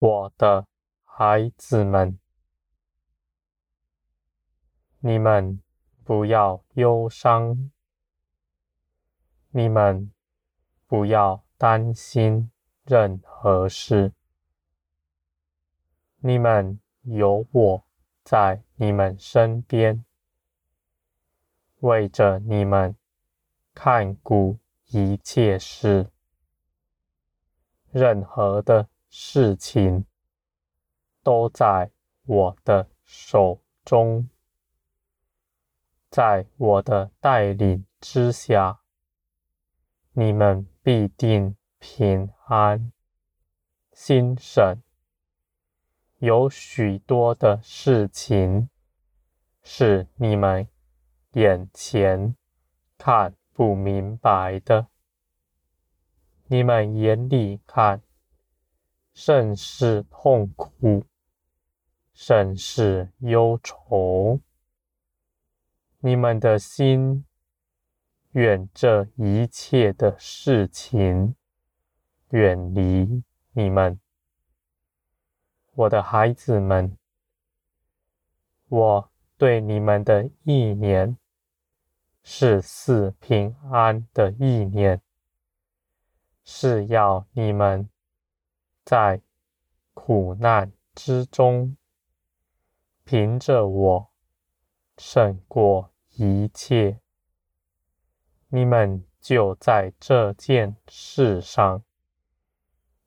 我的孩子们，你们不要忧伤，你们不要担心任何事，你们有我在你们身边，为着你们看顾一切事，任何的事情都在我的手中。在我的带领之下，你们必定平安。心神，有许多的事情是你们眼前看不明白的，你们眼里看甚是痛苦，甚是忧愁。你们的心愿这一切的事情远离你们，我的孩子们。我对你们的意念是似平安的意念，是要你们在苦难之中，凭着我胜过。一切，你们就在这件事上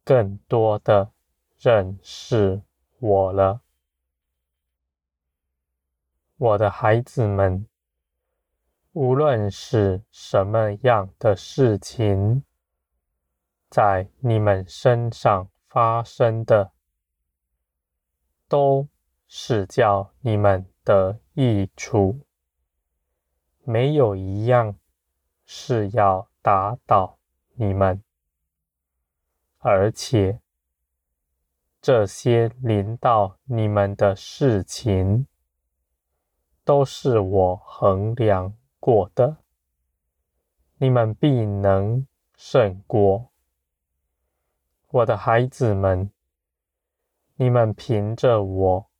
更多的认识我了，我的孩子们。无论是什么样的事情，在你们身上发生的，都是叫你们得益处。没有一样是要打倒你们，而且这些临到你们的事情，都是我衡量过的，你们必能胜过。我的孩子们，你们凭着我，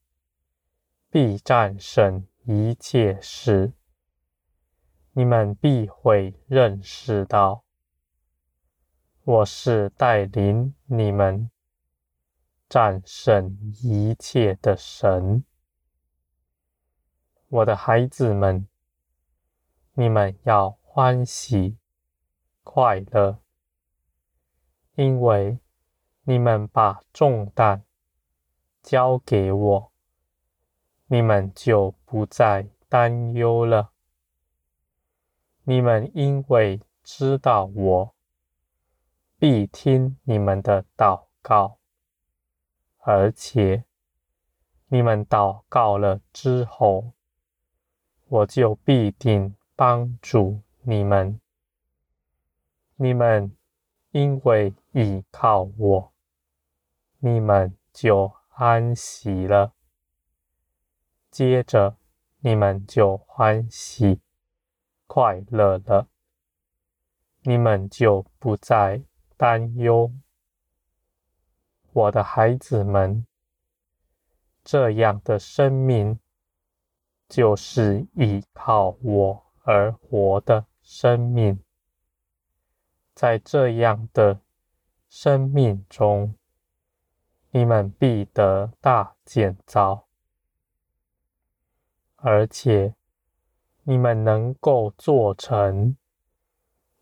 必战胜一切事。你们必会认识到，我是带领你们战胜一切的神。我的孩子们，你们要欢喜快乐，因为你们把重担交给我，你们就不再担忧了。你们因为知道我必听你们的祷告，而且你们祷告了之后，我就必定帮助你们。你们因为倚靠我，你们就安息了。接着，你们就欢喜。快乐了，你们就不再担忧。我的孩子们，这样的生命就是依靠我而活的生命。在这样的生命中，你们必得大建造，而且。你们能够做成，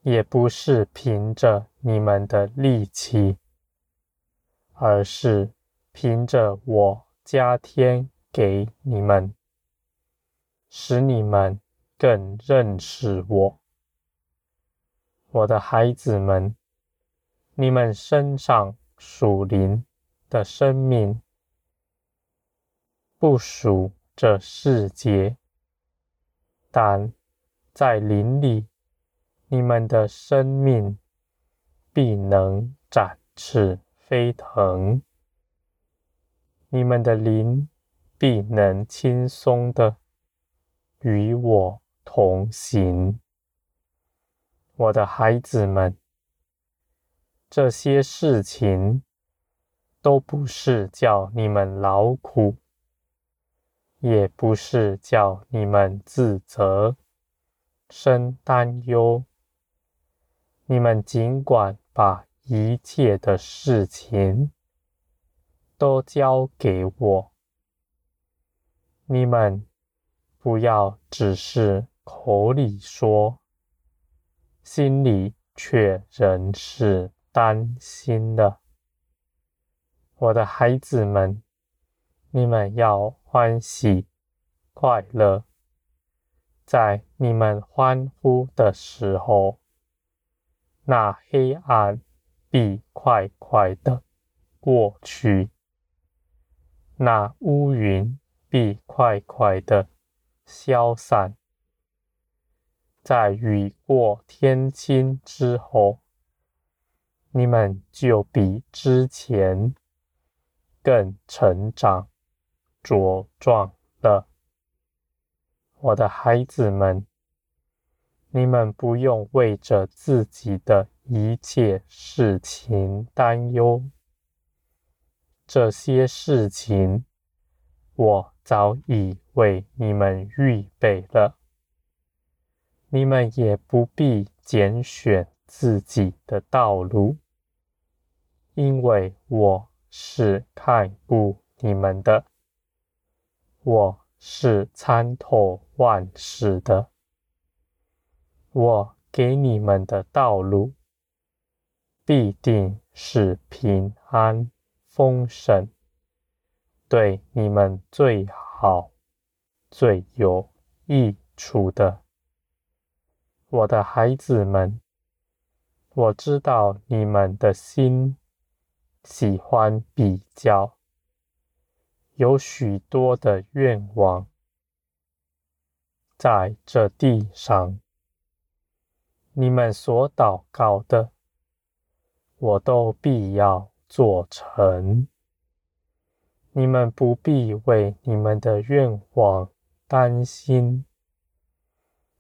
也不是凭着你们的力气，而是凭着我加添给你们，使你们更认识我。我的孩子们，你们身上属灵的生命，不属这世界。但在林里，你们的生命必能展翅飞腾，你们的灵必能轻松的与我同行。我的孩子们，这些事情都不是叫你们劳苦，也不是叫你们自责、生担忧。你们尽管把一切的事情都交给我。你们不要只是口里说，心里却仍是担心的。我的孩子们，你们要欢喜快乐，在你们欢呼的时候，那黑暗必快快的过去，那乌云必快快的消散。在雨过天晴之后，你们就比之前更成长茁壮了。我的孩子们，你们不用为着自己的一切事情担忧，这些事情我早已为你们预备了。你们也不必拣选自己的道路，因为我是看顾你们的，我是参透万事的。我给你们的道路必定是平安丰盛，对你们最好、最有益处的。我的孩子们，我知道你们的心喜欢比较，有许多的愿望，在这地上，你们所祷告的，我都必要做成。你们不必为你们的愿望担心。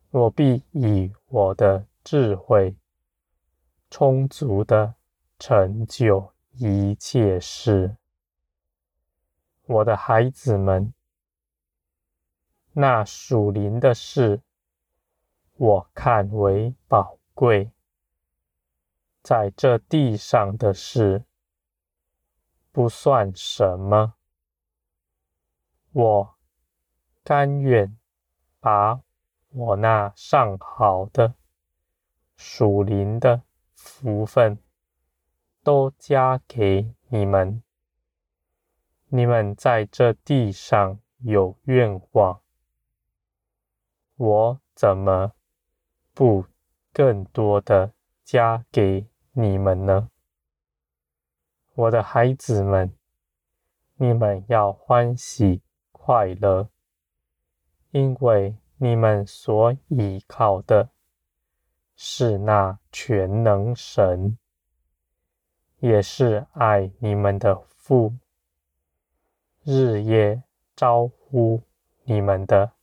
我必以我的智慧充足的成就一切事，我的孩子们，那属灵的事，我看为宝贵，在这地上的事不算什么，我甘愿把。我那上好的属灵的福分，都加给你们。你们在这地上有愿望，我怎么不更多的加给你们呢？我的孩子们，你们要欢喜快乐，因为。你们所依靠的是那全能神，也是爱你们的父，日夜招呼你们的。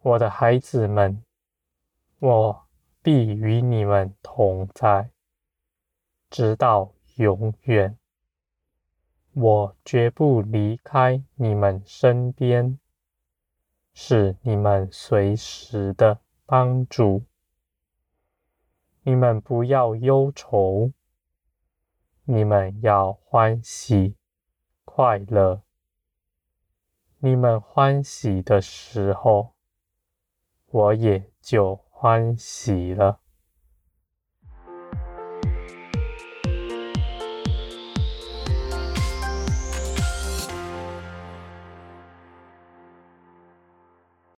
我的孩子们，我必与你们同在，直到永远。我绝不离开你们身边。是你们随时的帮助，你们不要忧愁，你们要欢喜快乐。你们欢喜的时候，我也就欢喜了。